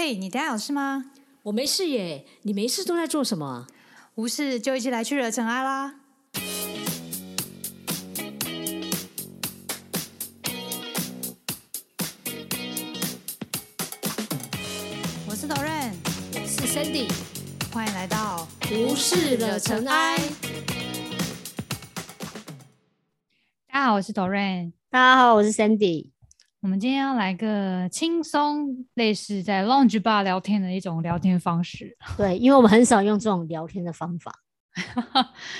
嘿，你等下有事吗？我没事耶，你没事都在做什么？无事就一起来去惹尘埃啦！我是 Doren，我是 Sandy，欢迎来到无事惹尘埃。大家好，我是 Doren。大家好，我是 Sandy。我们今天要来个轻松，类似在 Lounge Bar 聊天的一种聊天方式。对，因为我们很少用这种聊天的方法，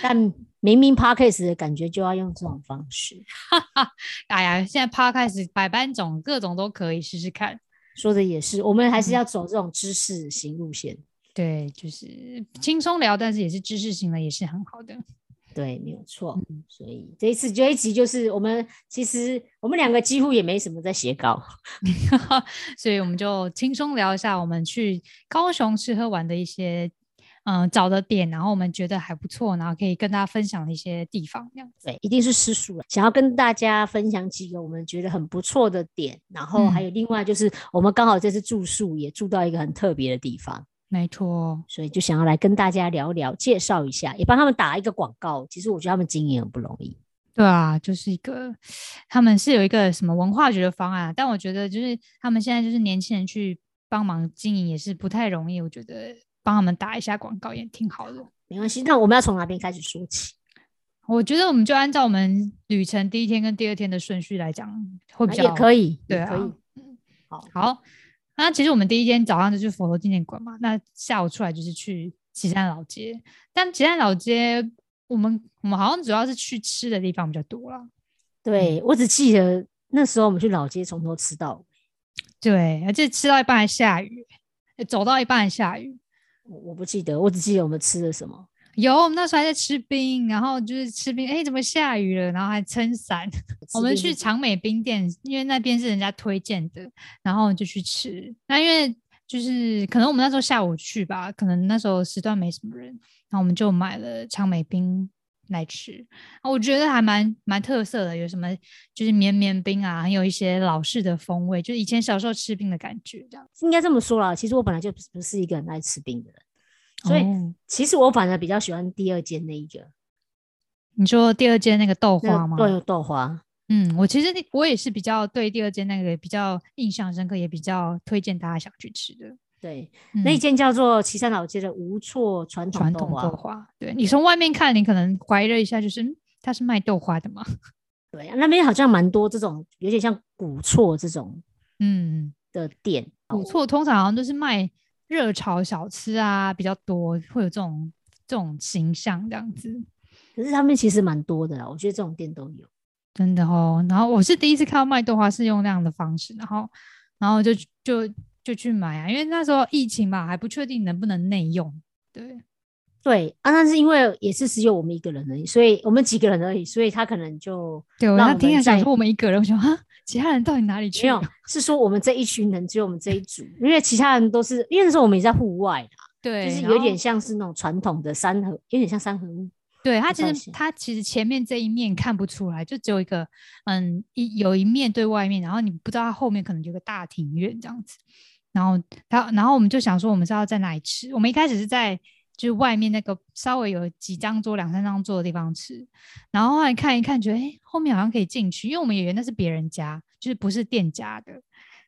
但明明 Podcast 的感觉就要用这种方式。哎呀，现在 Podcast 百般种，各种都可以试试看。说的也是，我们还是要走这种知识型路线。对，就是轻松聊，但是也是知识型的，也是很好的。对，没有错。所以这一次这一集就是我们其实我们两个几乎也没什么在写稿，所以我们就轻松聊一下我们去高雄吃喝玩的一些嗯找的点，然后我们觉得还不错，然后可以跟大家分享的一些地方。这样子，对，一定是吃素了。想要跟大家分享几个我们觉得很不错的点，然后还有另外就是我们刚好这次住宿也住到一个很特别的地方。没错，所以就想要来跟大家聊聊，介绍一下，也帮他们打一个广告。其实我觉得他们经营很不容易。对啊，就是一个他们是有一个什么文化局的方案，但我觉得就是他们现在就是年轻人去帮忙经营也是不太容易。我觉得帮他们打一下广告也挺好的。没关系，那我们要从哪边开始说起？我觉得我们就按照我们旅程第一天跟第二天的顺序来讲，会比较也可以，对可以。嗯，好，好。那其实我们第一天早上就去佛陀纪念馆嘛，那下午出来就是去岐山老街。但岐山老街，我们我们好像主要是去吃的地方比较多了。对我只记得那时候我们去老街从头吃到尾，对，而且吃到一半还下雨，走到一半还下雨。我我不记得，我只记得我们吃了什么。有，我们那时候还在吃冰，然后就是吃冰，哎，怎么下雨了？然后还撑伞。我们去长美冰店，因为那边是人家推荐的，然后就去吃。那因为就是可能我们那时候下午去吧，可能那时候时段没什么人，然后我们就买了长美冰来吃。我觉得还蛮蛮特色的，有什么就是绵绵冰啊，很有一些老式的风味，就是以前小时候吃冰的感觉。这样应该这么说啦，其实我本来就不是一个很爱吃冰的人。所以其实我反而比较喜欢第二间那一个。你说第二间那个豆花吗？对，豆花。嗯，我其实我也是比较对第二间那个比较印象深刻，也比较推荐大家想去吃的。对，那一间叫做岐山老街的无错传统豆花。对你从外面看，你可能怀疑了一下，就是它是卖豆花的吗？对，那边好像蛮多这种有点像古厝这种嗯的店。古厝通常好像都是卖。热炒小吃啊比较多，会有这种这种形象这样子。可是他们其实蛮多的啦，我觉得这种店都有，真的哦。然后我是第一次看到卖豆花是用那样的方式，然后然后就就就去买啊，因为那时候疫情嘛，还不确定能不能内用。对对啊，但是因为也是只有我们一个人而已，所以我们几个人而已，所以他可能就对我听见想说我们一个人，我想哈。其他人到底哪里去？没有，是说我们这一群人只有我们这一组，因为其他人都是因为那时候我们也在户外啦，对，就是有点像是那种传统的三合，有点像三合屋。对，他其实他其实前面这一面看不出来，就只有一个嗯一有一面对外面，然后你不知道他后面可能有个大庭院这样子。然后他，然后我们就想说，我们是要在哪里吃？我们一开始是在。就外面那个稍微有几张桌、两三张桌的地方吃，然后后来看一看，觉得哎，后面好像可以进去，因为我们以为那是别人家，就是不是店家的。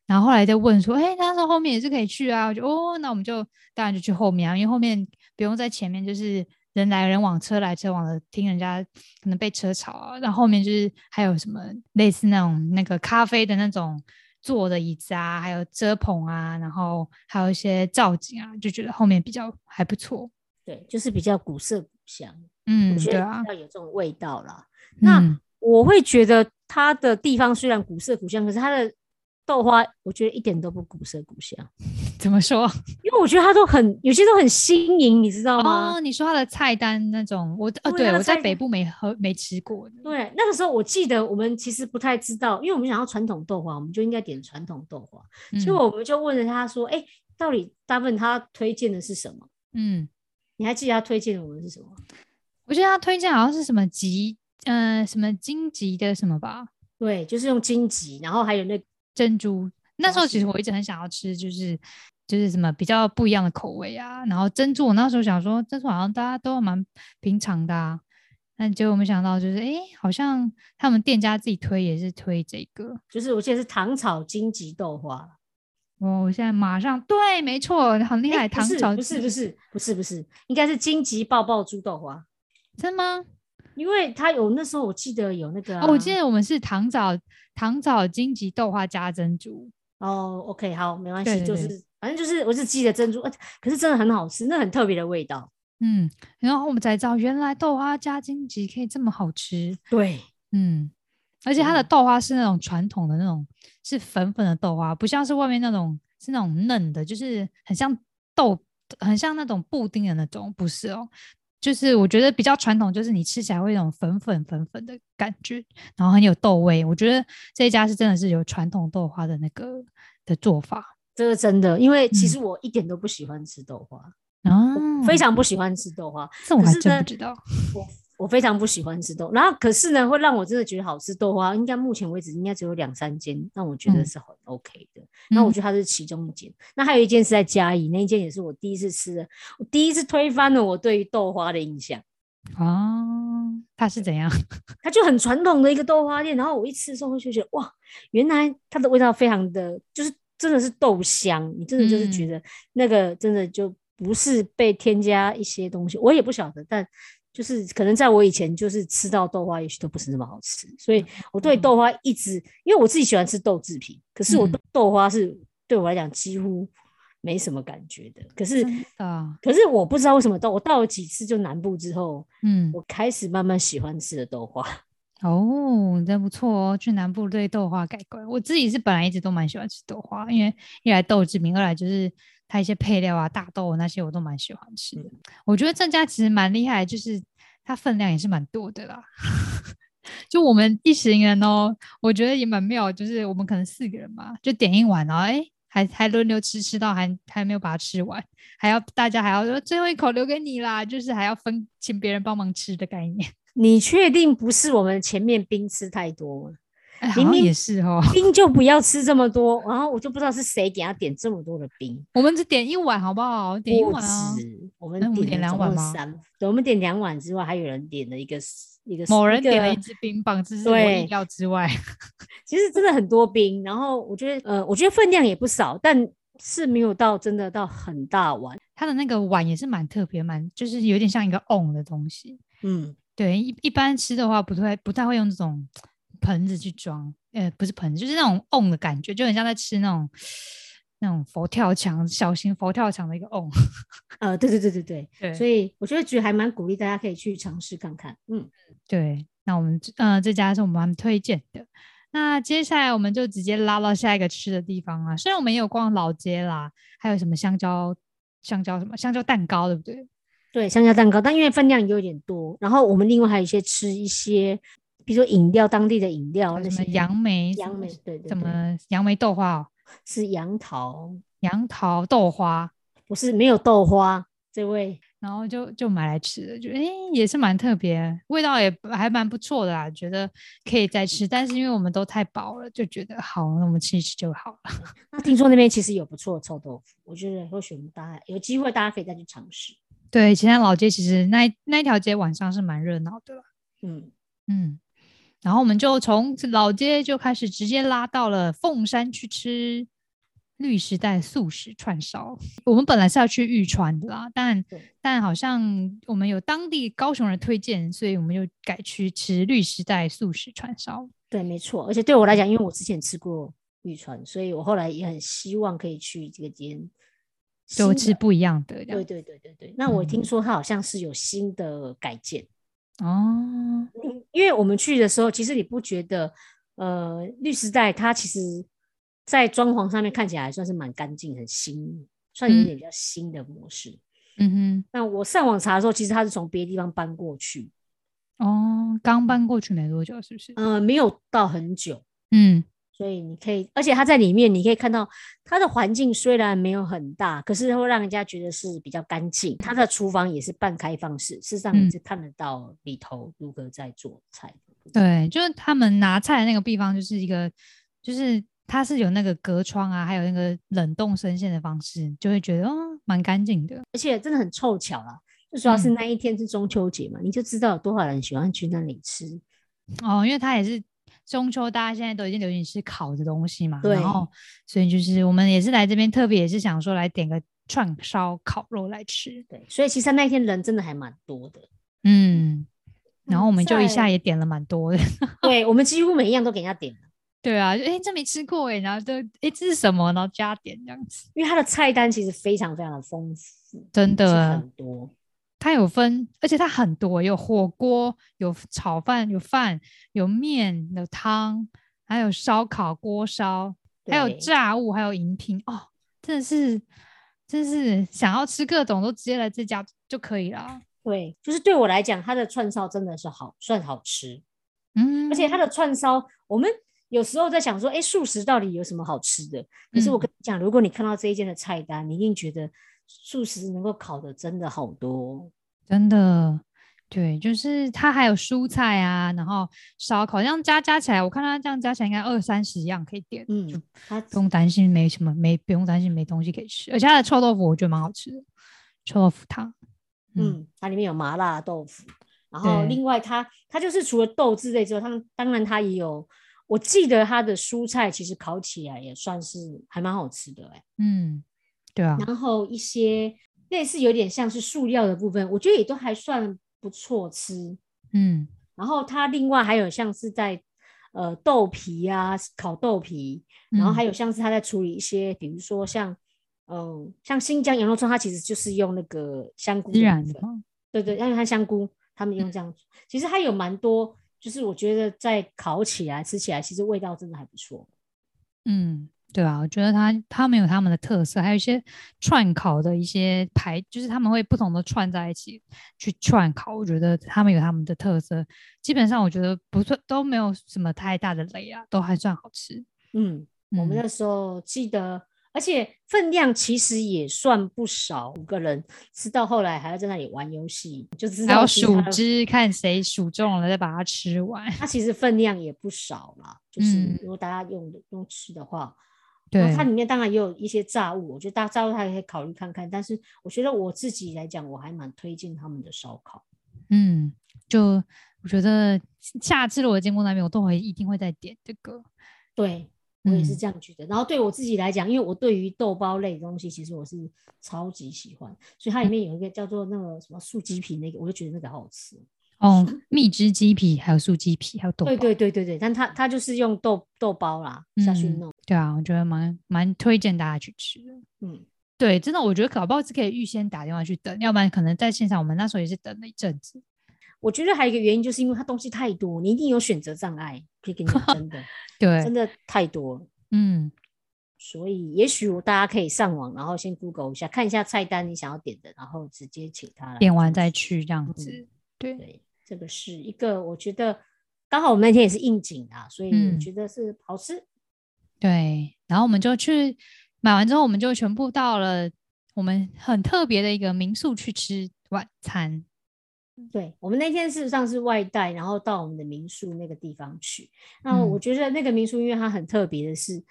然后后来再问说，哎，他说后面也是可以去啊，我就哦，那我们就当然就去后面啊，因为后面不用在前面，就是人来人往、车来车往的，听人家可能被车吵啊。然后后面就是还有什么类似那种那个咖啡的那种坐的椅子啊，还有遮棚啊，然后还有一些造景啊，就觉得后面比较还不错。对，就是比较古色古香，嗯，我觉得要有这种味道啦。那我会觉得它的地方虽然古色古香，可是它的豆花我觉得一点都不古色古香。怎么说？因为我觉得它都很有些都很新颖，你知道吗？哦，你说它的菜单那种，我呃，对我在北部没喝没吃过。对，那个时候我记得我们其实不太知道，因为我们想要传统豆花，我们就应该点传统豆花，所以我们就问了他说：“哎，到底大部分他推荐的是什么？”嗯。你还记得他推荐我们是什么？我记得他推荐好像是什么吉，嗯，什么荆棘的什么吧？对，就是用荆棘，然后还有那珍珠那时候其实我一直很想要吃，就是就是什么比较不一样的口味啊。然后珍珠，我那时候想说珍珠好像大家都蛮平常的啊。但结果没想到，就是哎，好像他们店家自己推也是推这个，就是我记得是糖炒荆棘豆花。哦，我现在马上对，没错，很厉害。糖炒不是不是不是不是，应该是荆棘爆爆猪豆花，真的吗？因为他有那时候我记得有那个，哦，我记得我们是糖炒糖炒荆棘豆花加珍珠。哦，OK，好，没关系，就是反正就是我是记得珍珠，可是真的很好吃，那很特别的味道。嗯，然后我们才知道原来豆花加荆棘可以这么好吃。对，嗯，而且它的豆花是那种传统的那种，是粉粉的豆花，不像是外面那种是那种嫩的，就是很像豆，很像那种布丁的那种，不是哦。就是我觉得比较传统，就是你吃起来会那种粉粉粉粉的感觉，然后很有豆味。我觉得这一家是真的是有传统豆花的那个的做法，这个真的，因为其实我一点都不喜欢吃豆花。哦，非常不喜欢吃豆花，这我还真不知道。我我非常不喜欢吃豆，然后可是呢，会让我真的觉得好吃豆花，应该目前为止应该只有两三间，让我觉得是很 OK 的。那我觉得它是其中一间。那还有一间是在嘉义，那一间也是我第一次吃的，我第一次推翻了我对于豆花的印象。哦，它是怎样？它就很传统的一个豆花店，然后我一吃的时候就觉得哇，原来它的味道非常的，就是真的是豆香，你真的就是觉得那个真的就。不是被添加一些东西，我也不晓得，但就是可能在我以前就是吃到豆花，也许都不是那么好吃，所以我对豆花一直，因为我自己喜欢吃豆制品，可是我豆花是对我来讲几乎没什么感觉的。可是啊，可是我不知道为什么到，我到了几次就南部之后，嗯，我开始慢慢喜欢吃的豆花。哦，真不错哦，去南部对豆花改观。我自己是本来一直都蛮喜欢吃豆花，因为一来豆制品，二来就是。它一些配料啊，大豆那些我都蛮喜欢吃的。我觉得郑家其实蛮厉害，就是它分量也是蛮多的啦。就我们一行人哦，我觉得也蛮妙，就是我们可能四个人嘛，就点一碗，然后哎，还还轮流吃，吃到还还没有把它吃完，还要大家还要说最后一口留给你啦，就是还要分请别人帮忙吃的概念。你确定不是我们前面冰吃太多吗？明明也是哦，冰就不要吃这么多，然后我就不知道是谁给他点这么多的冰。我们只点一碗好不好？点一碗啊。我们点两碗吗？对，我们点两碗之外，还有人点了一个一个。某人点了一支冰棒，这是我意料之外。其实真的很多冰，然后我觉得呃，我觉得分量也不少，但是没有到真的到很大碗。它的那个碗也是蛮特别，蛮就是有点像一个瓮的东西。嗯，对，一一般吃的话不太不太会用这种。盆子去装，呃，不是盆子，就是那种瓮的感觉，就很像在吃那种那种佛跳墙，小型佛跳墙的一个瓮。呃，对对对对对对，所以我觉得觉得还蛮鼓励大家可以去尝试看看。嗯，对，那我们呃这家是我们蛮推荐的。那接下来我们就直接拉到下一个吃的地方啊。虽然我们也有逛老街啦，还有什么香蕉香蕉什么香蕉蛋糕，对不对？对，香蕉蛋糕，但因为分量有点多，然后我们另外还有一些吃一些。比如说饮料，当地的饮料，什么杨梅，杨梅，对对，什么杨梅豆花哦，是杨桃，杨桃豆花，不是没有豆花，这位，然后就就买来吃了，就哎也是蛮特别，味道也还蛮不错的啦，觉得可以再吃，但是因为我们都太饱了，就觉得好，那我们吃一吃就好了。那听说那边其实有不错的臭豆腐，我觉得或许我们大家有机会，大家可以再去尝试。对，其他老街其实那那一条街晚上是蛮热闹的，嗯。嗯。然后我们就从老街就开始直接拉到了凤山去吃绿时代素食串烧。我们本来是要去玉川的啦，但但好像我们有当地高雄人推荐，所以我们就改去吃绿时代素食串烧。对，没错。而且对我来讲，因为我之前吃过玉川，所以我后来也很希望可以去这个间，都吃不一样的。对对对对对。那我听说它好像是有新的改建。哦，因为我们去的时候，其实你不觉得，呃，绿时代它其实，在装潢上面看起来算是蛮干净、很新，算有点比较新的模式。嗯哼。那我上网查的时候，其实它是从别的地方搬过去。哦，刚搬过去没多久，是不是？呃，没有到很久。嗯。所以你可以，而且它在里面，你可以看到它的环境虽然没有很大，可是会让人家觉得是比较干净。它的厨房也是半开放式，事实上你是看得到里头如何在做菜。对，就是他们拿菜的那个地方，就是一个，就是它是有那个隔窗啊，还有那个冷冻生鲜的方式，就会觉得哦，蛮干净的，而且真的很凑巧啦。就主要是那一天是中秋节嘛，你就知道有多少人喜欢去那里吃哦，因为它也是中秋，大家现在都已经流行吃烤的东西嘛，然后所以就是我们也是来这边特别也是想说来点个串烧烤肉来吃，对，所以其实那一天人真的还蛮多的，嗯，然后我们就一下也点了蛮多的，对我们几乎每一样都给人家点了。对啊，哎，这没吃过哎，然后就哎，这是什么？然后加点这样子，因为它的菜单其实非常非常的丰富，真的很多。它有分，而且它很多，有火锅，有炒饭，有饭，有面，有汤，还有烧烤锅烧，还有炸物，还有饮品哦，真的是，真是想要吃各种都直接来这家就可以了。对，就是对我来讲，它的串烧真的是好，算好吃。嗯，而且它的串烧，我们。有时候在想说，哎，素食到底有什么好吃的？可是我跟你讲，如果你看到这一间的菜单，你一定觉得素食能够烤的真的好多，真的。对，就是它还有蔬菜啊，然后烧烤，这样加加起来，我看它这样加起来应该二三十样可以点，嗯，它不用担心没什么，没不用担心没东西可以吃。而且它的臭豆腐我觉得蛮好吃的，臭豆腐汤，嗯，它里面有麻辣豆腐，然后另外它它就是除了豆制类之外，它当然它也有。我记得它的蔬菜其实烤起来也算是还蛮好吃的，哎，嗯，对啊。然后一些类似有点像是塑料的部分，我觉得也都还算不错吃，嗯。然后它另外还有像是在呃豆皮啊烤豆皮，然后还有像是它在处理一些，比如说像嗯像新疆羊肉串，它其实就是用那个香菇染的，对对，因为它香菇他们用这样，其实它有蛮多。就是我觉得在烤起来、吃起来，其实味道真的还不错。嗯，对啊，我觉得他他们有他们的特色，还有一些串烤的一些排，就是他们会不同的串在一起去串烤。我觉得他们有他们的特色，基本上我觉得不算都没有什么太大的雷啊，都还算好吃。嗯，我们那时候记得。而且分量其实也算不少，五个人吃到后来还要在那里玩游戏，就知道还要数只，看谁数中了再把它吃完。它其实分量也不少啦，就是如果大家用的用吃的话，对，它里面当然也有一些炸物，我觉得大家炸物它也可以考虑看看。但是我觉得我自己来讲，我还蛮推荐他们的烧烤。嗯，就我觉得下次我经过那边，我都会一定会再点这个。对。我也是这样觉得，然后对我自己来讲，因为我对于豆包类的东西，其实我是超级喜欢，所以它里面有一个叫做那个什么素鸡皮那个，我就觉得那个好好吃哦。蜜汁鸡皮，还有素鸡皮，还有豆。对对对对对，但它它就是用豆豆包啦下去弄。对啊，我觉得蛮蛮推荐大家去吃的。嗯，对，真的，我觉得搞不好是可以预先打电话去等，要不然可能在现场，我们那时候也是等了一阵子。我觉得还有一个原因，就是因为它东西太多，你一定有选择障碍。可以跟你讲，真的，对，真的太多了。嗯，所以也许大家可以上网，然后先 Google 一下，看一下菜单你想要点的，然后直接请他点完再去这样子。对，这个是一个我觉得刚好我们那天也是应景啊，所以我觉得是好吃。对，然后我们就去买完之后，我们就全部到了我们很特别的一个民宿去吃晚餐。对我们那天事实上是外带，然后到我们的民宿那个地方去。那我觉得那个民宿，因为它很特别的是，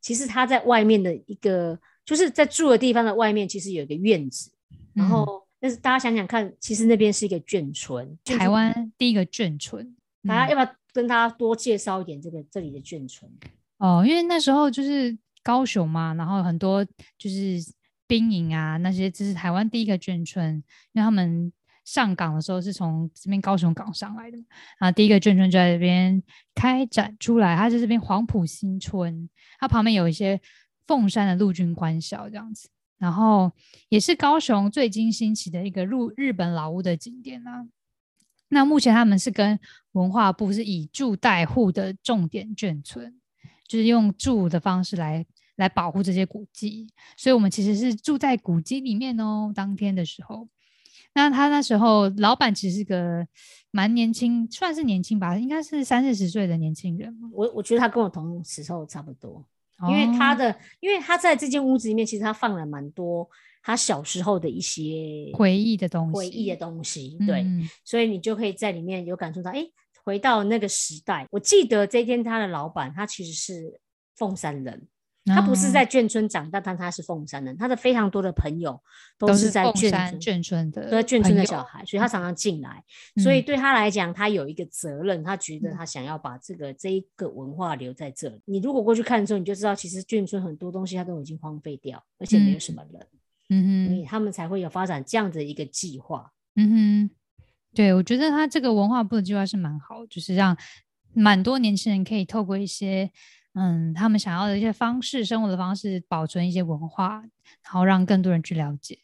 其实它在外面的一个，就是在住的地方的外面，其实有一个院子。然后，但是大家想想看，其实那边是一个眷村，台湾第一个眷村。大家要不要跟大家多介绍一点这个这里的眷村？哦，因为那时候就是高雄嘛，然后很多就是兵营啊那些，这是台湾第一个眷村，因为他们。上港的时候是从这边高雄港上来的，然后第一个眷村就在这边开展出来。它是这边黄埔新村，它旁边有一些凤山的陆军官校这样子，然后也是高雄最近兴起的一个入日本老屋的景点啊。那目前他们是跟文化部是以住代户的重点眷村，就是用住的方式来来保护这些古迹，所以我们其实是住在古迹里面哦。当天的时候。那他那时候老板其实是个蛮年轻，算是年轻吧，应该是三四十岁的年轻人。我我觉得他跟我同时候差不多，因为他的，因为他在这间屋子里面，其实他放了蛮多他小时候的一些回忆的东西，回忆的东西。对，所以你就可以在里面有感受到，哎，回到那个时代。我记得这天他的老板，他其实是凤山人。他不是在眷村长大，但他是凤山人。他的非常多的朋友都是在眷村眷村的，都眷村的小孩，所以他常常进来。所以对他来讲，他有一个责任，他觉得他想要把这个这一个文化留在这里。你如果过去看的时候，你就知道，其实眷村很多东西他都已经荒废掉，而且没有什么人。嗯哼，所以他们才会有发展这样的一个计划。嗯哼，对，我觉得他这个文化部的计划是蛮好，就是让蛮多年轻人可以透过一些。嗯，他们想要的一些方式，生活的方式，保存一些文化，然后让更多人去了解。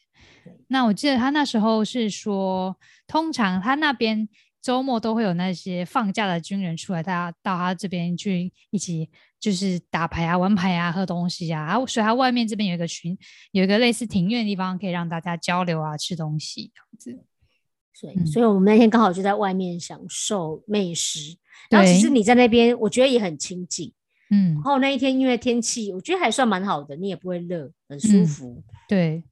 那我记得他那时候是说，通常他那边周末都会有那些放假的军人出来，大家到他这边去一起就是打牌啊、玩牌啊、喝东西啊。所以他外面这边有一个群，有一个类似庭院的地方，可以让大家交流啊、吃东西这样子。对，所以我们那天刚好就在外面享受美食。然后，其实你在那边，我觉得也很亲近。嗯，然后那一天因为天气，我觉得还算蛮好的，你也不会热，很舒服。对，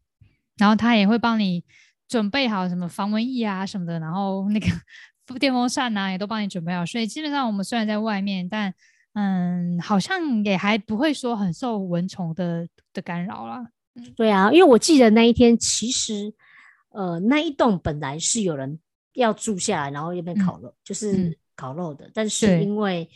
然后他也会帮你准备好什么防蚊液啊什么的，然后那个 电风扇啊也都帮你准备好，所以基本上我们虽然在外面，但嗯，好像也还不会说很受蚊虫的的干扰啦。对啊，因为我记得那一天其实呃那一栋本来是有人要住下来，然后那边烤肉，就是烤肉的，但是因为。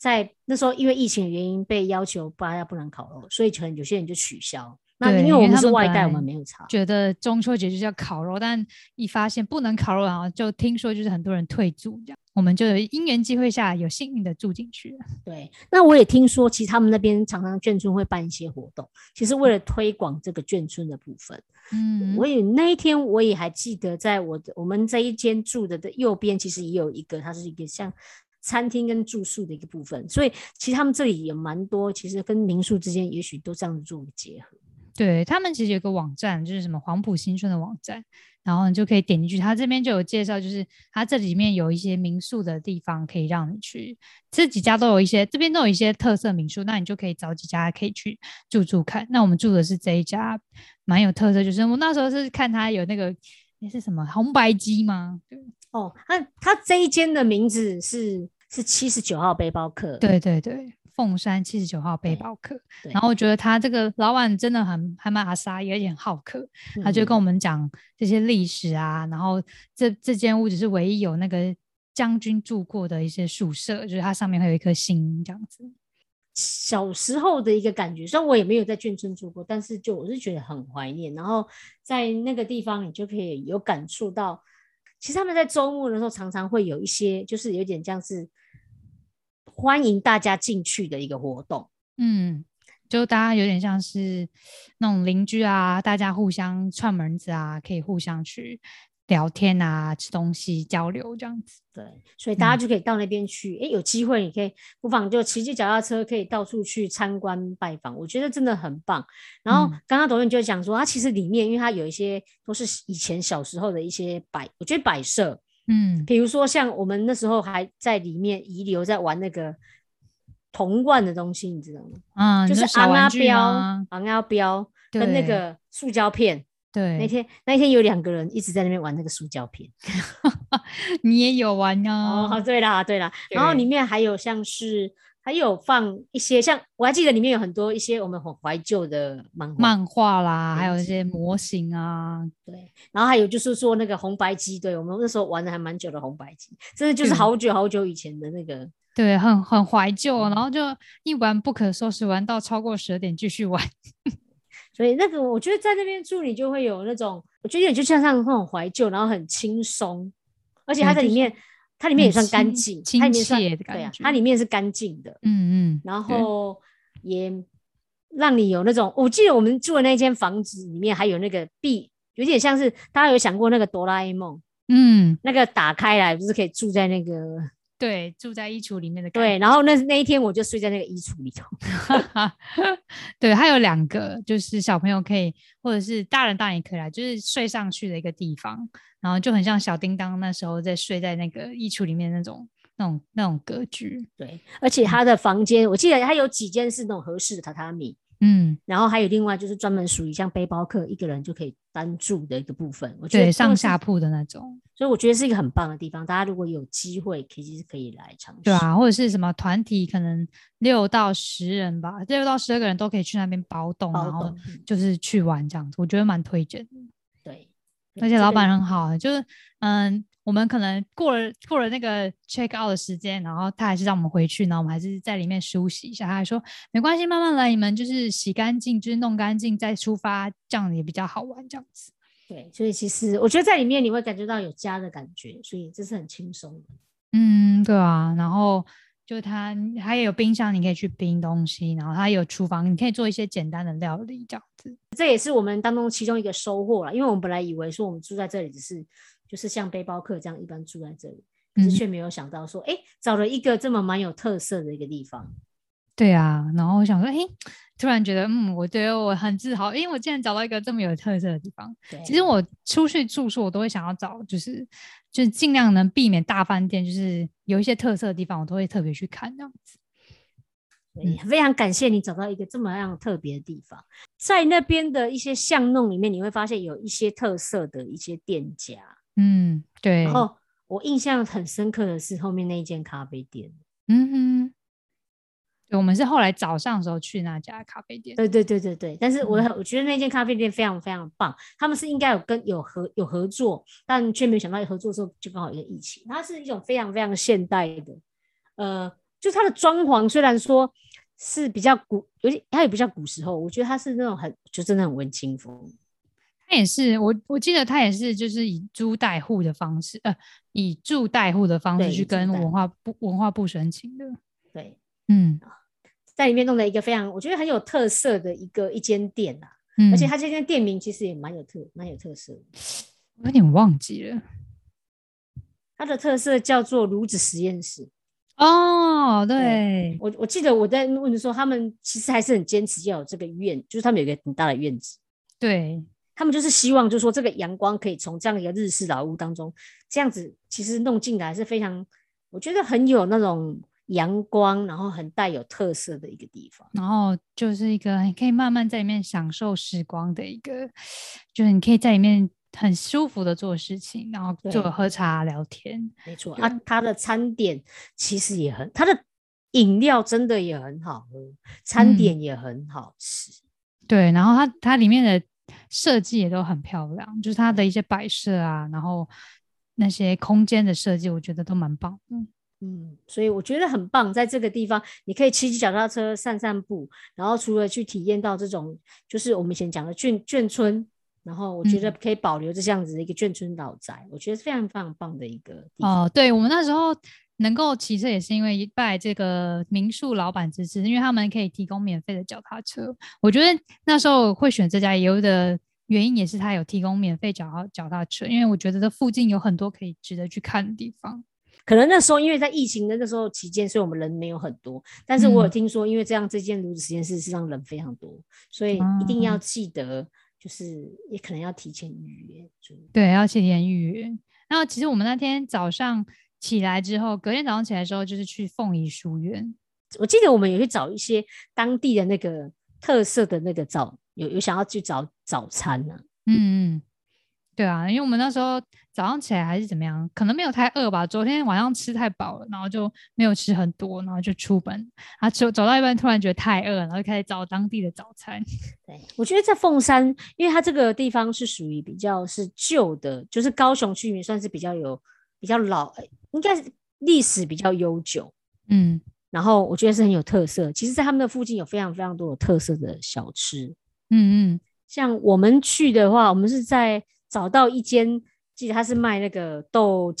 在那时候，因为疫情的原因，被要求大家不能烤肉，所以可能有些人就取消。那因为我们是外带，我们没有查。觉得中秋节就是要烤肉，但一发现不能烤肉，然后就听说就是很多人退租这样，我们就有因缘机会下有幸运的住进去了。对，那我也听说，其实他们那边常常眷村会办一些活动，其实为了推广这个眷村的部分。嗯，我也那一天我也还记得，在我的我们这一间住的的右边，其实也有一个，它是一个像。餐厅跟住宿的一个部分，所以其实他们这里也蛮多，其实跟民宿之间也许都这样子做结合。对他们其实有个网站，就是什么黄埔新村的网站，然后你就可以点进去，他这边就有介绍，就是他这里面有一些民宿的地方可以让你去，这几家都有一些，这边都有一些特色民宿，那你就可以找几家可以去住住看。那我们住的是这一家，蛮有特色，就是我那时候是看他有那个那是什么红白机吗？对。哦，他他这一间的名字是是七十九号背包客，对对对，凤山七十九号背包客。然后我觉得他这个老板真的很还蛮阿莎，也很好客，他就跟我们讲这些历史啊。然后这这间屋子是唯一有那个将军住过的一些宿舍，就是它上面会有一颗星这样子。小时候的一个感觉，虽然我也没有在眷村住过，但是就我是觉得很怀念。然后在那个地方，你就可以有感受到。其实他们在周末的时候常常会有一些，就是有点像是欢迎大家进去的一个活动。嗯，就大家有点像是那种邻居啊，大家互相串门子啊，可以互相去。聊天啊，吃东西交流这样子，对，所以大家就可以到那边去。哎，有机会你可以不妨就骑骑脚踏车，可以到处去参观拜访，我觉得真的很棒。然后刚刚董院就讲说，它其实里面因为它有一些都是以前小时候的一些摆，我觉得摆设，嗯，比如说像我们那时候还在里面遗留在玩那个铜罐的东西，你知道吗？嗯，就是昂阿标、昂阿标跟那个塑胶片。对，那天那一天有两个人一直在那边玩那个塑胶片，你也有玩哦？哦，对啦，对啦，然后里面还有像是还有放一些像我还记得里面有很多一些我们很怀旧的漫漫画啦，还有一些模型啊，对，然后还有就是说那个红白机，对我们那时候玩的还蛮久的红白机，真的就是好久好久以前的那个，对，很很怀旧，然后就一玩不可收拾，玩到超过十二点继续玩。所以那个，我觉得在那边住，你就会有那种，我觉得就像像那种怀旧，然后很轻松，而且它在里面，它里面也算干净，亲切的感觉。对啊，它里面是干净的，嗯嗯，然后也让你有那种，我记得我们住的那间房子里面还有那个壁，有点像是大家有想过那个哆啦 A 梦，嗯，那个打开来不是可以住在那个。对，住在衣橱里面的。对，然后那那一天我就睡在那个衣橱里头。对，它有两个，就是小朋友可以，或者是大人当然也可以来，就是睡上去的一个地方，然后就很像小叮当那时候在睡在那个衣橱里面那种那种那种格局。对，而且他的房间，我记得他有几间是那种合适的榻榻米，嗯，然后还有另外就是专门属于像背包客一个人就可以单住的一个部分，我觉得上下铺的那种，所以我觉得是一个很棒的地方。大家如果有机会，其实是可以来尝试。对啊，或者是什么团体，可能六到十人吧，六到十二个人都可以去那边包栋，然后就是去玩这样子，我觉得蛮推荐的。对，而且老板很好，就是嗯。我们可能过了过了那个 check out 的时间，然后他还是让我们回去，然后我们还是在里面梳洗一下。他还说没关系，慢慢来，你们就是洗干净，就是弄干净再出发，这样也比较好玩。这样子，对，所以其实我觉得在里面你会感觉到有家的感觉，所以这是很轻松的。嗯，对啊，然后就它还有冰箱，你可以去冰东西，然后它有厨房，你可以做一些简单的料理，这样子。这也是我们当中其中一个收获了，因为我们本来以为说我们住在这里只是。就是像背包客这样一般住在这里，可是却没有想到说，哎，找了一个这么蛮有特色的一个地方。对啊，然后我想说，哎，突然觉得，嗯，我觉得我很自豪，因为我竟然找到一个这么有特色的地方。其实我出去住宿，我都会想要找，就是就是尽量能避免大饭店，就是有一些特色的地方，我都会特别去看这样子。嗯，非常感谢你找到一个这么样特别的地方，在那边的一些巷弄里面，你会发现有一些特色的一些店家。嗯，对。然后我印象很深刻的是后面那一间咖啡店。嗯哼，对，我们是后来早上的时候去那家咖啡店。对对对对对。但是我我觉得那间咖啡店非常非常棒，他们是应该有跟有合有合作，但却没有想到合作的时候就刚好一个疫情。它是一种非常非常现代的，呃，就它的装潢虽然说是比较古，有点它也比较古时候，我觉得它是那种很就真的很文青风。他也是我，我记得他也是，就是以租代户的方式，呃，以住代户的方式去跟文化部文化部申请的。对，嗯，在里面弄了一个非常我觉得很有特色的一个一间店呐，而且他这间店名其实也蛮有特蛮有特色，我有点忘记了。它的特色叫做炉子实验室。哦，对我我记得我在问的时候，他们其实还是很坚持要有这个院，就是他们有一个很大的院子。对。他们就是希望，就是说这个阳光可以从这样一个日式老屋当中，这样子其实弄进来是非常，我觉得很有那种阳光，然后很带有特色的一个地方。然后就是一个你可以慢慢在里面享受时光的一个，就是你可以在里面很舒服的做事情，然后就喝茶聊天。没错啊，它的餐点其实也很，它的饮料真的也很好喝，餐点也很好吃。对，然后它它里面的。设计也都很漂亮，就是它的一些摆设啊，然后那些空间的设计，我觉得都蛮棒。嗯嗯，所以我觉得很棒，在这个地方你可以骑骑脚踏车散散步，然后除了去体验到这种，就是我们以前讲的眷眷村，然后我觉得可以保留这样子的一个眷村老宅，我觉得非常非常棒的一个。哦，对我们那时候。能够骑车也是因为拜这个民宿老板支持，因为他们可以提供免费的脚踏车。我觉得那时候会选这家油的原因也是他有提供免费脚踏脚踏车，因为我觉得这附近有很多可以值得去看的地方。可能那时候因为在疫情的那时候期间，所以我们人没有很多。但是我有听说，因为这样这间炉子实验室是让人非常多，所以一定要记得，就是也可能要提前预约。对，要提前预约。然后其实我们那天早上。起来之后，隔天早上起来的时候，就是去凤仪书院。我记得我们有去找一些当地的那个特色的那个早，有有想要去找早餐呢。嗯嗯，对啊，因为我们那时候早上起来还是怎么样，可能没有太饿吧。昨天晚上吃太饱了，然后就没有吃很多，然后就出门。啊，走走到一半，突然觉得太饿，然后开始找当地的早餐。对，我觉得在凤山，因为它这个地方是属于比较是旧的，就是高雄区域算是比较有。比较老，应该是历史比较悠久，嗯，然后我觉得是很有特色。其实，在他们的附近有非常非常多有特色的小吃，嗯嗯，像我们去的话，我们是在找到一间，记得他是卖那个豆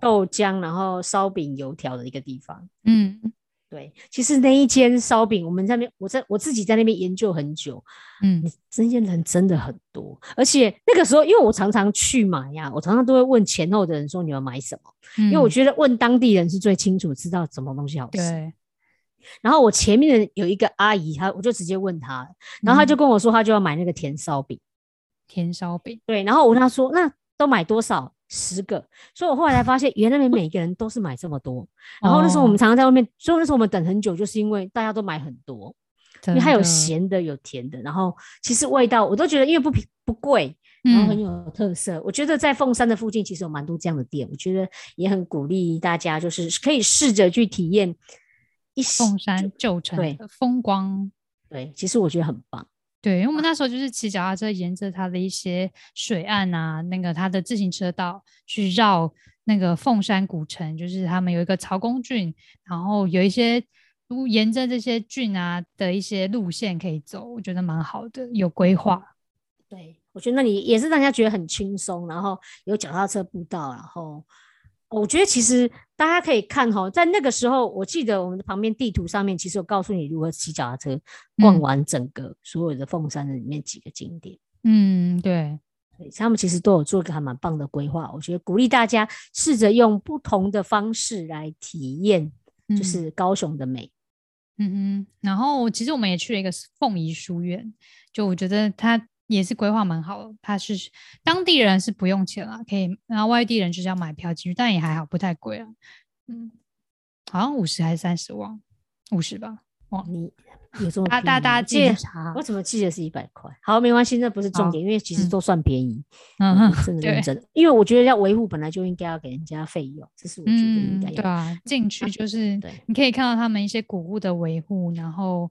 豆浆，然后烧饼、油条的一个地方，嗯。对，其实那一间烧饼，我们在那边，我在我自己在那边研究很久，嗯，那些人真的很多，而且那个时候，因为我常常去买呀，我常常都会问前后的人说你们买什么，因为我觉得问当地人是最清楚知道什么东西好吃。对。然后我前面的有一个阿姨，她我就直接问她，然后她就跟我说，她就要买那个甜烧饼，甜烧饼。对，然后我问她说，那都买多少？十个，所以我后来才发现，原来 每个人都是买这么多。然后那时候我们常常在外面，所以那时候我们等很久，就是因为大家都买很多。因为它有咸的有甜的，然后其实味道我都觉得因为不平不贵，然后很有特色。我觉得在凤山的附近其实有蛮多这样的店，我觉得也很鼓励大家，就是可以试着去体验一凤山旧城的风光。对，其实我觉得很棒。对，因为我们那时候就是骑脚踏车，沿着它的一些水岸啊，那个它的自行车道去绕那个凤山古城，就是他们有一个曹公郡，然后有一些沿着这些郡啊的一些路线可以走，我觉得蛮好的，有规划。对，我觉得那里也是让人家觉得很轻松，然后有脚踏车步道，然后。我觉得其实大家可以看哈，在那个时候，我记得我们的旁边地图上面其实有告诉你如何骑脚踏车逛完整个所有的凤山的里面几个景点。嗯，对，对，他们其实都有做一个还蛮棒的规划。我觉得鼓励大家试着用不同的方式来体验，就是高雄的美。嗯哼，然后其实我们也去了一个凤仪书院，就我觉得它。也是规划蛮好的，他是当地人是不用钱了，可以，然后外地人就是要买票进去，但也还好，不太贵啊。嗯，好像五十还是三十万，五十吧。哇，你有这么大大大记查？我怎么记得是一百块？好，没关系，那不是重点，因为其实都算便宜。嗯哼，真的认真，因为我觉得要维护本来就应该要给人家费用，这是我觉得应该。对啊，进去就是你可以看到他们一些古物的维护，然后。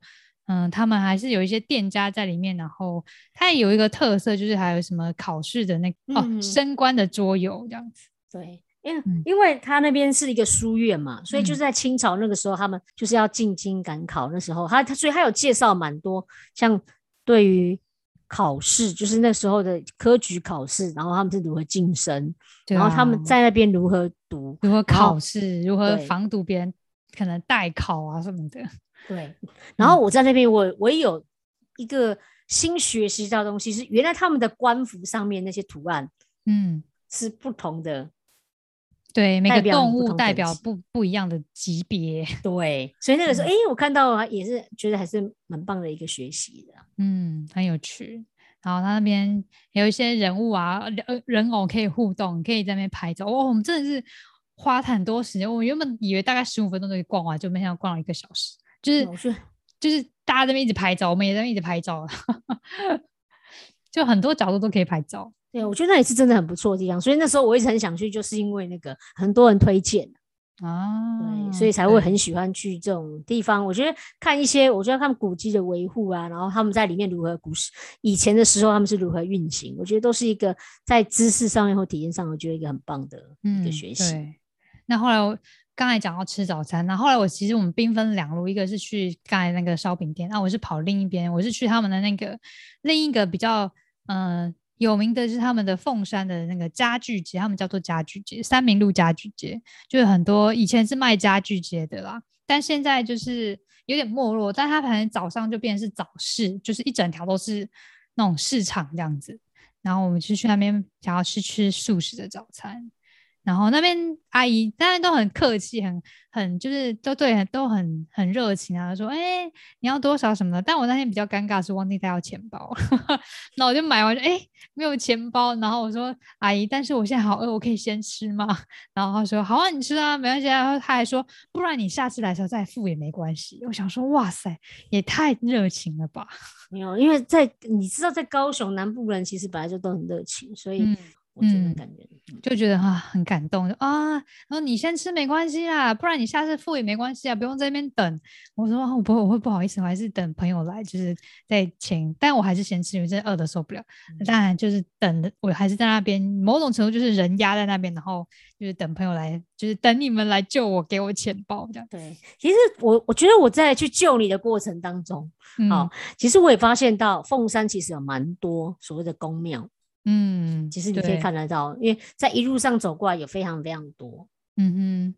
嗯，他们还是有一些店家在里面，然后它也有一个特色，就是还有什么考试的那哦升官的桌游这样子。对，因为因为他那边是一个书院嘛，所以就是在清朝那个时候，他们就是要进京赶考那时候，他他所以他有介绍蛮多，像对于考试，就是那时候的科举考试，然后他们是如何晋升，然后他们在那边如何读，如何考试，如何防堵别人可能代考啊什么的。对，然后我在那边，我我也有一个新学习到东西，是原来他们的官服上面那些图案，嗯，是不同的，对，每个动物代表不不一样的级别，对，所以那个时候，哎，我看到啊也是觉得还是蛮棒的一个学习的，嗯，很有趣。然后他那边有一些人物啊，人人偶可以互动，可以在那边拍照。哦，我们真的是花很多时间，我原本以为大概十五分钟就可以逛完，就没想到逛了一个小时。就是 就是大家这边一直拍照，我们也在那边一直拍照，就很多角度都可以拍照。对，我觉得那也是真的很不错的地方。所以那时候我一直很想去，就是因为那个很多人推荐啊，对，所以才会很喜欢去这种地方。我觉得看一些，我觉得看古迹的维护啊，然后他们在里面如何古时以前的时候他们是如何运行，我觉得都是一个在知识上面或体验上，我觉得一个很棒的一个学习。那后来我。刚才讲到吃早餐，然后后来我其实我们兵分两路，一个是去刚才那个烧饼店，那我是跑另一边，我是去他们的那个另一个比较嗯有名的是他们的凤山的那个家具街，他们叫做家具街，三明路家具街，就是很多以前是卖家具街的啦，但现在就是有点没落，但他反正早上就变成是早市，就是一整条都是那种市场这样子，然后我们就去那边想要去吃素食的早餐。然后那边阿姨当然都很客气，很很就是都对，都很很热情啊，说哎你要多少什么的。但我那天比较尴尬是忘记带要钱包，那我就买完就哎没有钱包。然后我说阿姨，但是我现在好饿，我可以先吃吗？然后他说好啊，你吃啊，没关系。然后他还说不然你下次来的时候再付也没关系。我想说哇塞，也太热情了吧？没有，因为在你知道在高雄南部人其实本来就都很热情，所以。嗯，感觉就觉得啊很感动啊，然后你先吃没关系啦，不然你下次付也没关系啊，不用在那边等。我说我不会，我会不好意思，我还是等朋友来，就是在请，但我还是先吃，因为真的饿的受不了。当然就是等的，我还是在那边，某种程度就是人压在那边，然后就是等朋友来，就是等你们来救我，给我钱包这样。对，其实我我觉得我在去救你的过程当中，好，其实我也发现到凤山其实有蛮多所谓的宫庙。嗯，其实你可以看得到，因为在一路上走过来有非常非常多。嗯哼，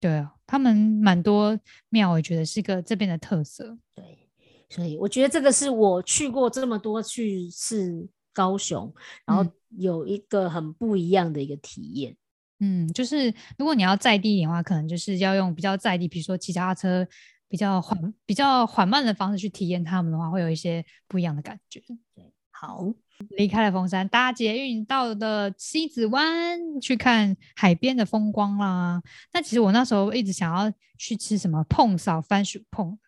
对啊，他们蛮多庙，我觉得是个这边的特色。对，所以我觉得这个是我去过这么多去是高雄，然后有一个很不一样的一个体验。嗯，就是如果你要在地一点的话，可能就是要用比较在地，比如说骑脚踏车比较缓、比较缓慢的方式去体验他们的话，会有一些不一样的感觉。对，好。离开了凤山，搭捷运到的西子湾去看海边的风光啦。那其实我那时候一直想要去吃什么碰烧番薯碰，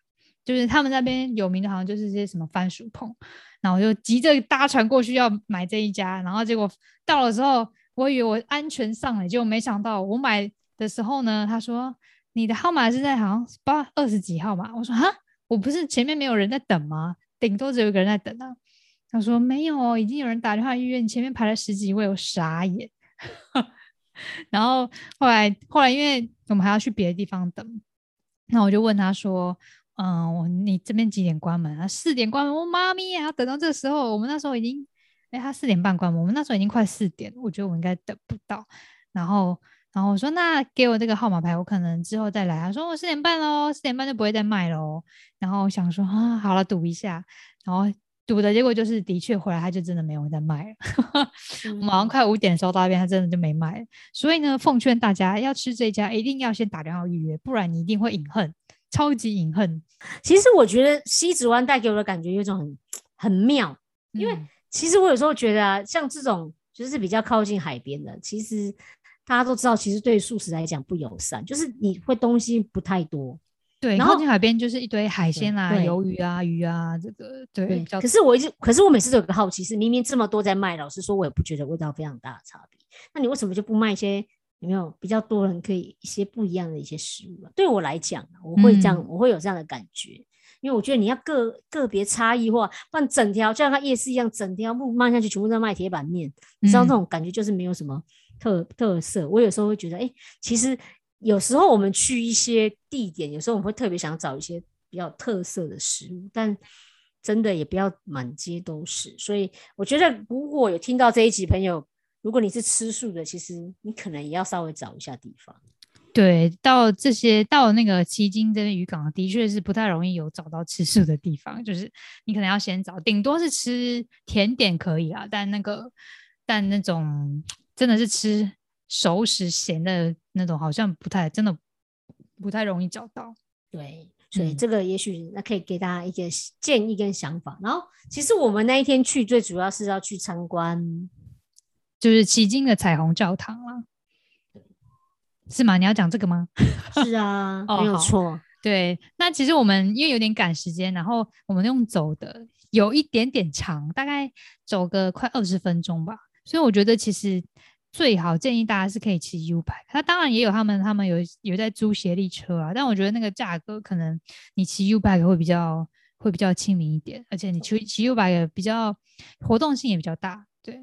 就是他们那边有名的，好像就是这些什么番薯碰，然后我就急着搭船过去要买这一家，然后结果到了之后，我以为我安全上了，结果没想到我买的时候呢，他说你的号码是在好像八二十几号嘛，我说哈，我不是前面没有人在等吗？顶多只有一个人在等啊。他说没有，已经有人打电话预约，你前面排了十几位，我傻眼。然后后来后来，因为我们还要去别的地方等，那我就问他说：“嗯，我你这边几点关门啊？四点关门。”我妈咪呀，等到这个时候，我们那时候已经，哎，他四点半关门，我们那时候已经快四点，我觉得我应该等不到。然后，然后我说：“那给我这个号码牌，我可能之后再来。”他说：“我四点半喽，四点半就不会再卖喽。”然后我想说：“啊，好了，赌一下。”然后。赌的结果就是，的确回来他就真的没有在卖了。我马上快五点的时候到那边，他真的就没卖。所以呢，奉劝大家要吃这家，一定要先打电话预约，不然你一定会隐恨，超级隐恨。其实我觉得西子湾带给我的感觉有一种很很妙，因为其实我有时候觉得啊，像这种就是比较靠近海边的，其实大家都知道，其实对素食来讲不友善，就是你会东西不太多。对，靠近海边就是一堆海鲜啊、鱿鱼啊、鱼啊，这个对。可是我一直，可是我每次都有个好奇，是明明这么多在卖，老实说，我也不觉得味道非常大的差别。那你为什么就不卖一些有没有比较多人可以一些不一样的一些食物啊？对我来讲，我会这样，我会有这样的感觉，因为我觉得你要个个别差异化，不然整条就像它夜市一样，整条路卖下去全部在卖铁板面，你知道那种感觉就是没有什么特特色。我有时候会觉得，哎，其实。有时候我们去一些地点，有时候我们会特别想找一些比较特色的食物，但真的也不要满街都是。所以我觉得，如果有听到这一集朋友，如果你是吃素的，其实你可能也要稍微找一下地方。对，到这些到那个旗津这边渔港，的确是不太容易有找到吃素的地方，就是你可能要先找，顶多是吃甜点可以啊，但那个但那种真的是吃。熟食咸的那种好像不太真的不太容易找到，对，所以这个也许那可以给大家一个建议跟想法。然后其实我们那一天去最主要是要去参观，就是奇经的彩虹教堂了，是吗？你要讲这个吗？是啊，没有错。对，那其实我们因为有点赶时间，然后我们用走的有一点点长，大概走个快二十分钟吧，所以我觉得其实。最好建议大家是可以骑 U bike，它当然也有他们，他们有有在租协力车啊，但我觉得那个价格可能你骑 U bike 会比较会比较亲民一点，而且你骑骑 U bike 比较活动性也比较大。对，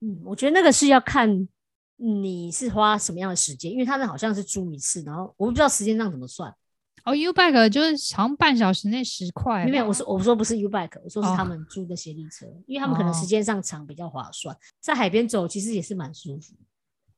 嗯，我觉得那个是要看你是花什么样的时间，因为他们好像是租一次，然后我不知道时间上怎么算。哦，U bike 就是好像半小时内十块。没有，我说我说不是 U bike，我说是他们租的斜力车，因为他们可能时间上长比较划算，在海边走其实也是蛮舒服。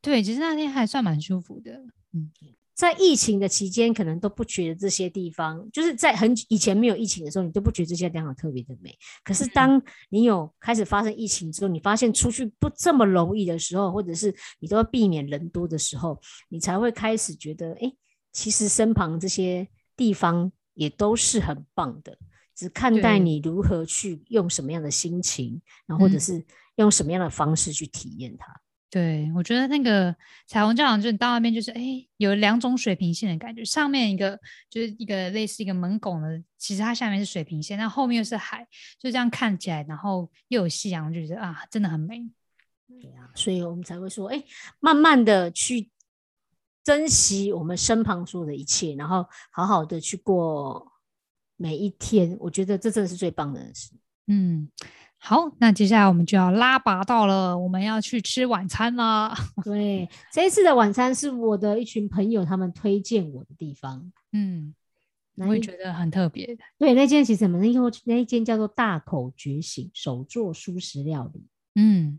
对，其实那天还算蛮舒服的。嗯，在疫情的期间，可能都不觉得这些地方，就是在很以前没有疫情的时候，你都不觉得这些地方特别的美。可是当你有开始发生疫情之后，你发现出去不这么容易的时候，或者是你都要避免人多的时候，你才会开始觉得，哎，其实身旁这些。地方也都是很棒的，只看待你如何去用什么样的心情，然后或者是用什么样的方式去体验它。对我觉得那个彩虹教堂，就你到那边就是哎，有两种水平线的感觉，上面一个就是一个类似一个门拱的，其实它下面是水平线，但后面又是海，就这样看起来，然后又有夕阳，就觉得啊，真的很美。对啊，所以我们才会说，哎，慢慢的去。珍惜我们身旁所有的一切，然后好好的去过每一天。我觉得这真的是最棒的事。嗯，好，那接下来我们就要拉拔到了，我们要去吃晚餐了。对，这一次的晚餐是我的一群朋友他们推荐我的地方。嗯，我也觉得很特别的。对，那间其实什么？因为那一间叫做大口觉醒手做素食料理。嗯，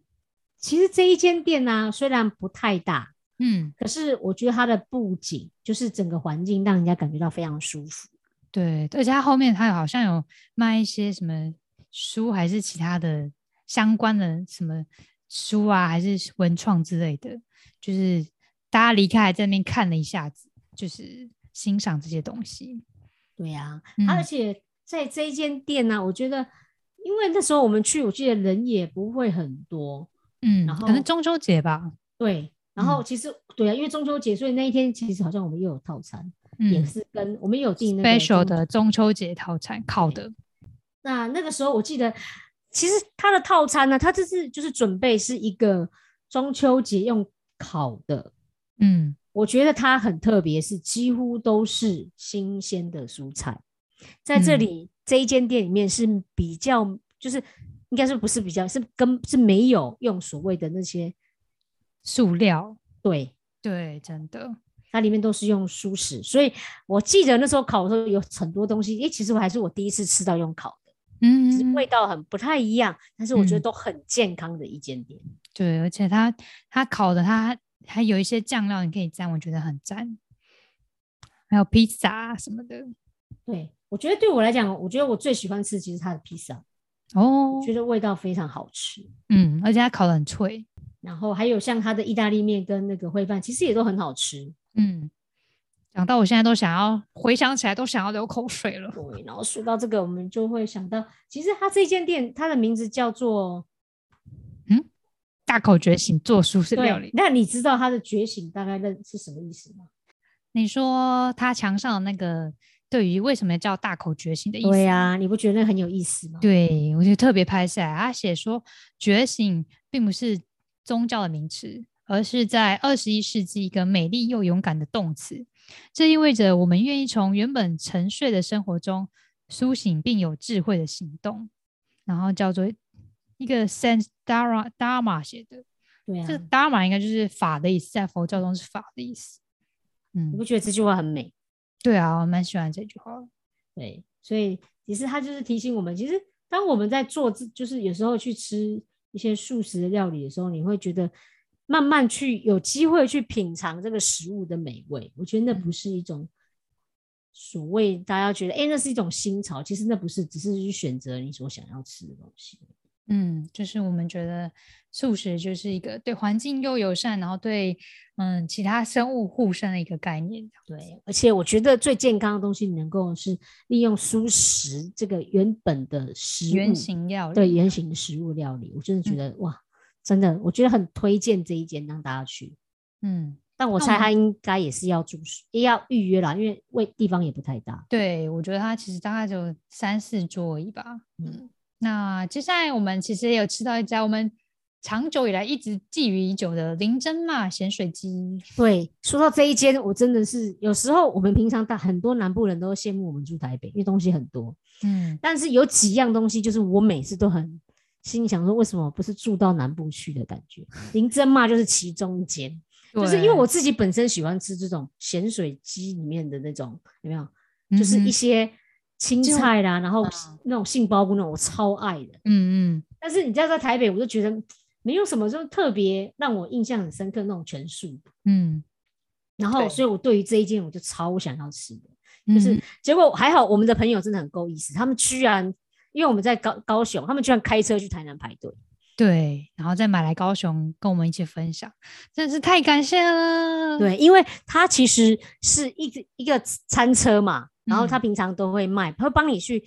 其实这一间店呢，虽然不太大。嗯，可是我觉得它的布景就是整个环境让人家感觉到非常舒服。对，而且它后面它好像有卖一些什么书，还是其他的相关的什么书啊，还是文创之类的。就是大家离开还在那边看了一下子，就是欣赏这些东西。对呀，而且在这一间店呢，我觉得因为那时候我们去，我记得人也不会很多。嗯，然后可能中秋节吧。对。然后其实对啊，因为中秋节，所以那一天其实好像我们又有套餐。也是跟我们有订那个 special 的中秋节套餐烤的。那那个时候我记得，其实它的套餐呢，它这次就是准备是一个中秋节用烤的，嗯，我觉得它很特别，是几乎都是新鲜的蔬菜，在这里这一间店里面是比较，就是应该是不是比较是跟是没有用所谓的那些塑料，对对，真的，它里面都是用蔬食，所以我记得那时候烤的时候有很多东西，诶，其实我还是我第一次吃到用烤的。嗯，味道很不太一样，但是我觉得都很健康的一间店。对，而且它它烤的它还有一些酱料你可以蘸，我觉得很赞。还有披萨什么的。对，我觉得对我来讲，我觉得我最喜欢吃其实它的披萨。哦，觉得味道非常好吃。嗯，而且它烤的很脆。然后还有像它的意大利面跟那个烩饭，其实也都很好吃。嗯。讲到我现在都想要回想起来都想要流口水了。对，然后说到这个，我们就会想到，其实它这间店它的名字叫做嗯大口觉醒做素食料理。那你知道它的觉醒大概认是什么意思吗？你说它墙上的那个对于为什么叫大口觉醒的意思？对呀，你不觉得很有意思吗？对，我就特别拍下来，他写说觉醒并不是宗教的名词，而是在二十一世纪一个美丽又勇敢的动词。这意味着我们愿意从原本沉睡的生活中苏醒，并有智慧的行动。然后叫做一个 Sense Dharma Dharma 写的，对啊，这 Dharma 应该就是法的意思，在佛教中是法的意思。嗯，你不觉得这句话很美？对啊，我蛮喜欢这句话。对，所以其实他就是提醒我们，其实当我们在做，就是有时候去吃一些素食的料理的时候，你会觉得。慢慢去有机会去品尝这个食物的美味，我觉得那不是一种所谓大家觉得哎，那是一种新潮。其实那不是，只是去选择你所想要吃的东西。嗯，就是我们觉得素食就是一个对环境又友善，然后对嗯其他生物互生的一个概念。对，而且我觉得最健康的东西能够是利用素食这个原本的食物原型料理，对原型的食物料理，我真的觉得哇。真的，我觉得很推荐这一间让大家去。嗯，但我猜他应该也是要住宿，也要预约啦，因为位地方也不太大。对，我觉得他其实大概就三四桌而已吧。嗯，那接下来我们其实也有吃到一家我们长久以来一直觊觎已久的林珍嘛咸水鸡。对，说到这一间，我真的是有时候我们平常大很多南部人都羡慕我们住台北，因为东西很多。嗯，但是有几样东西，就是我每次都很。心里想说，为什么不是住到南部去的感觉？林珍嘛，就是其中一间，就是因为我自己本身喜欢吃这种咸水鸡里面的那种，有没有？就是一些青菜啦，然后那种杏鲍菇那种，我超爱的。嗯嗯。但是你知道，在台北，我就觉得没有什么就特别让我印象很深刻那种全素。嗯。然后，所以我对于这一件，我就超想要吃的，就是结果还好，我们的朋友真的很够意思，他们居然。因为我们在高高雄，他们居然开车去台南排队，对，然后再买来高雄跟我们一起分享，真是太感谢了。对，因为它其实是一个一个餐车嘛，然后他平常都会卖，他会帮你去，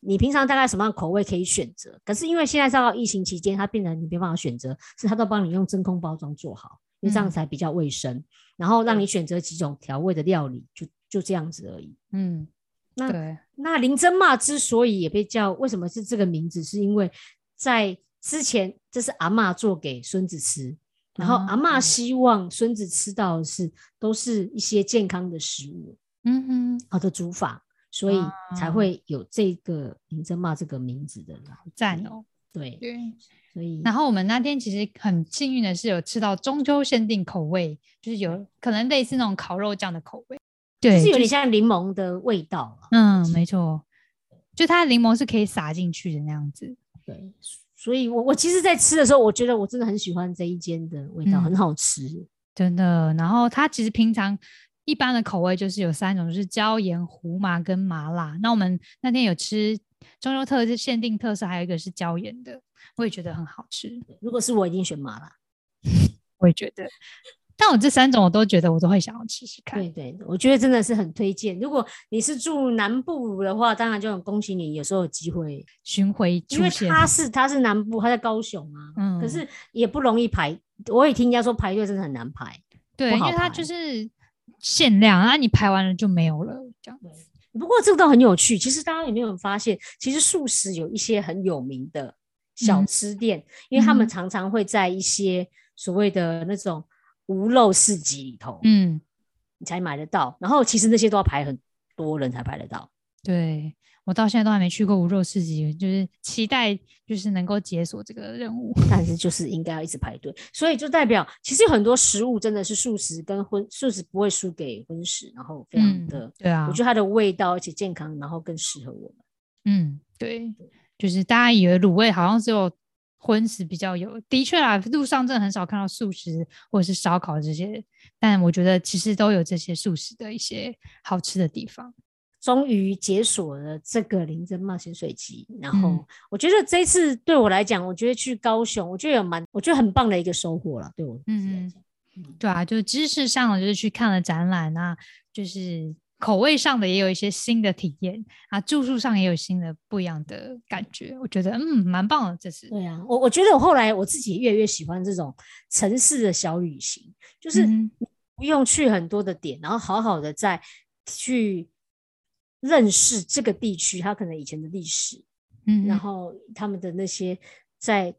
你平常大概什么样口味可以选择。可是因为现在到疫情期间，他变得你没办法选择，是他都帮你用真空包装做好，因为这样才比较卫生，然后让你选择几种调味的料理，就就这样子而已。嗯。那那林珍嘛之所以也被叫为什么是这个名字，是因为在之前这是阿妈做给孙子吃，然后阿妈希望孙子吃到的是都是一些健康的食物，嗯哼，好的煮法，所以才会有这个林珍茂这个名字的赞哦。对对，所以然后我们那天其实很幸运的是有吃到中秋限定口味，就是有可能类似那种烤肉酱的口味。对，就是有点像柠檬的味道嗯，没错，就它的柠檬是可以撒进去的那样子。对，所以我我其实，在吃的时候，我觉得我真的很喜欢这一间的味道，很好吃，真的。然后它其实平常一般的口味就是有三种，就是椒盐、胡麻跟麻辣。那我们那天有吃中秋特限定特色，还有一个是椒盐的，我也觉得很好吃。如果是我，一定选麻辣。我也觉得。但我这三种我都觉得我都会想要吃吃看。对对，我觉得真的是很推荐。如果你是住南部的话，当然就很恭喜你，有时候有机会巡回。因为他是他是南部，他在高雄啊，嗯，可是也不容易排。我也听人家说排队真的很难排。对，因为他就是限量啊，你排完了就没有了这样子。不过这个倒很有趣，其实大家有没有发现，其实素食有一些很有名的小吃店，因为他们常常会在一些所谓的那种无肉市集里头，嗯，你才买得到。然后其实那些都要排很多人才排得到。对。我到现在都还没去过无肉市集，就是期待就是能够解锁这个任务，但是就是应该要一直排队，所以就代表其实有很多食物真的是素食跟荤素食不会输给荤食，然后非常的对啊，我觉得它的味道而且健康，然后更适合我们。嗯，对，就是大家以为卤味好像只有荤食比较有，的确啊，路上真的很少看到素食或者是烧烤这些，但我觉得其实都有这些素食的一些好吃的地方。终于解锁了这个林真冒险水集，然后我觉得这次对我来讲，我觉得去高雄，我觉得有蛮，我觉得很棒的一个收获了。对我来讲，对啊，就是知识上就是去看了展览啊，就是口味上的也有一些新的体验啊，住宿上也有新的不一样的感觉，我觉得嗯蛮棒的。这次对啊，我我觉得我后来我自己越来越喜欢这种城市的小旅行，就是不用去很多的点，然后好好的再去。认识这个地区，他可能以前的历史，嗯，然后他们的那些在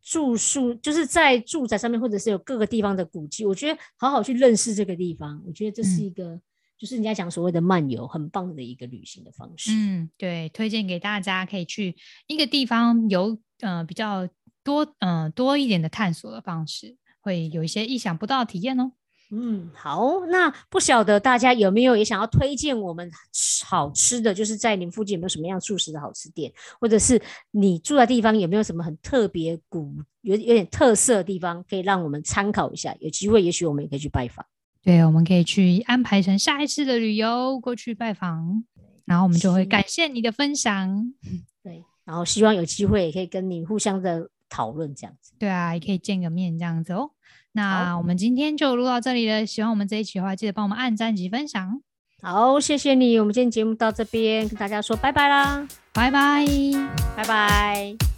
住宿，就是在住宅上面，或者是有各个地方的古迹，我觉得好好去认识这个地方，我觉得这是一个，就是人家讲所谓的漫游，很棒的一个旅行的方式。嗯，对，推荐给大家可以去一个地方有呃比较多嗯多一点的探索的方式，会有一些意想不到的体验哦。嗯，好，那不晓得大家有没有也想要推荐我们好吃的，就是在您附近有没有什么样素食的好吃店，或者是你住的地方有没有什么很特别古有有点特色的地方，可以让我们参考一下。有机会，也许我们也可以去拜访。对，我们可以去安排成下一次的旅游过去拜访，然后我们就会感谢你的分享。对，然后希望有机会也可以跟你互相的讨论这样子。对啊，也可以见个面这样子哦。那我们今天就录到这里了。喜欢我们这一期的话，记得帮我们按赞及分享。好，谢谢你。我们今天节目到这边，跟大家说拜拜啦，拜拜，拜拜。